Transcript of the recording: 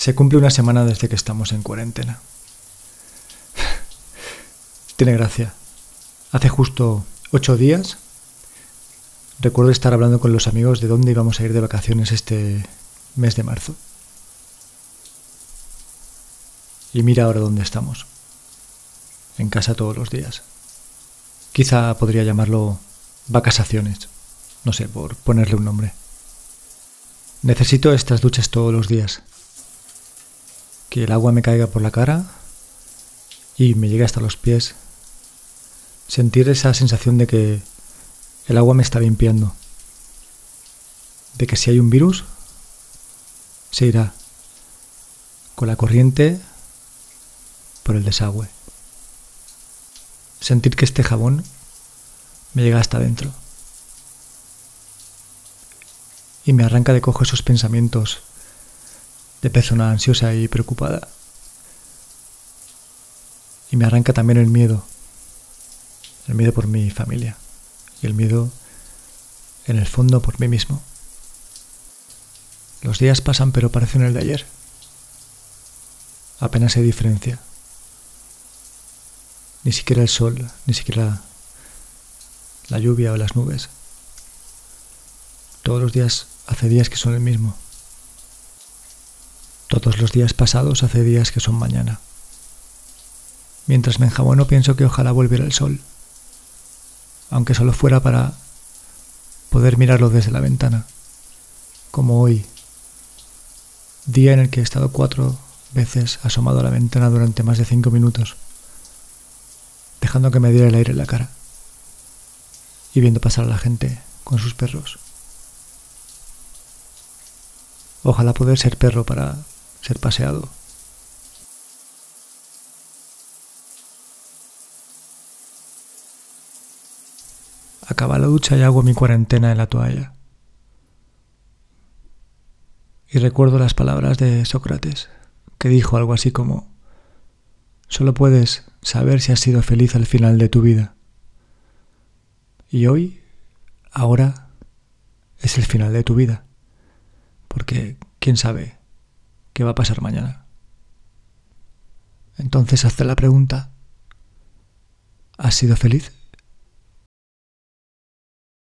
Se cumple una semana desde que estamos en cuarentena. Tiene gracia. Hace justo ocho días recuerdo estar hablando con los amigos de dónde íbamos a ir de vacaciones este mes de marzo. Y mira ahora dónde estamos. En casa todos los días. Quizá podría llamarlo vacaciones. No sé, por ponerle un nombre. Necesito estas duchas todos los días. Que el agua me caiga por la cara y me llegue hasta los pies. Sentir esa sensación de que el agua me está limpiando. De que si hay un virus, se irá con la corriente por el desagüe. Sentir que este jabón me llega hasta adentro. Y me arranca de cojo esos pensamientos de persona ansiosa y preocupada. Y me arranca también el miedo. El miedo por mi familia. Y el miedo, en el fondo, por mí mismo. Los días pasan pero parecen el de ayer. Apenas hay diferencia. Ni siquiera el sol, ni siquiera la lluvia o las nubes. Todos los días hace días que son el mismo. Todos los días pasados hace días que son mañana. Mientras me enjabono pienso que ojalá volviera el sol, aunque solo fuera para poder mirarlo desde la ventana, como hoy, día en el que he estado cuatro veces asomado a la ventana durante más de cinco minutos dejando que me diera el aire en la cara y viendo pasar a la gente con sus perros. Ojalá poder ser perro para ser paseado. Acaba la ducha y hago mi cuarentena en la toalla. Y recuerdo las palabras de Sócrates, que dijo algo así como, Solo puedes saber si has sido feliz al final de tu vida. Y hoy, ahora, es el final de tu vida. Porque quién sabe qué va a pasar mañana. Entonces hazte la pregunta, ¿has sido feliz?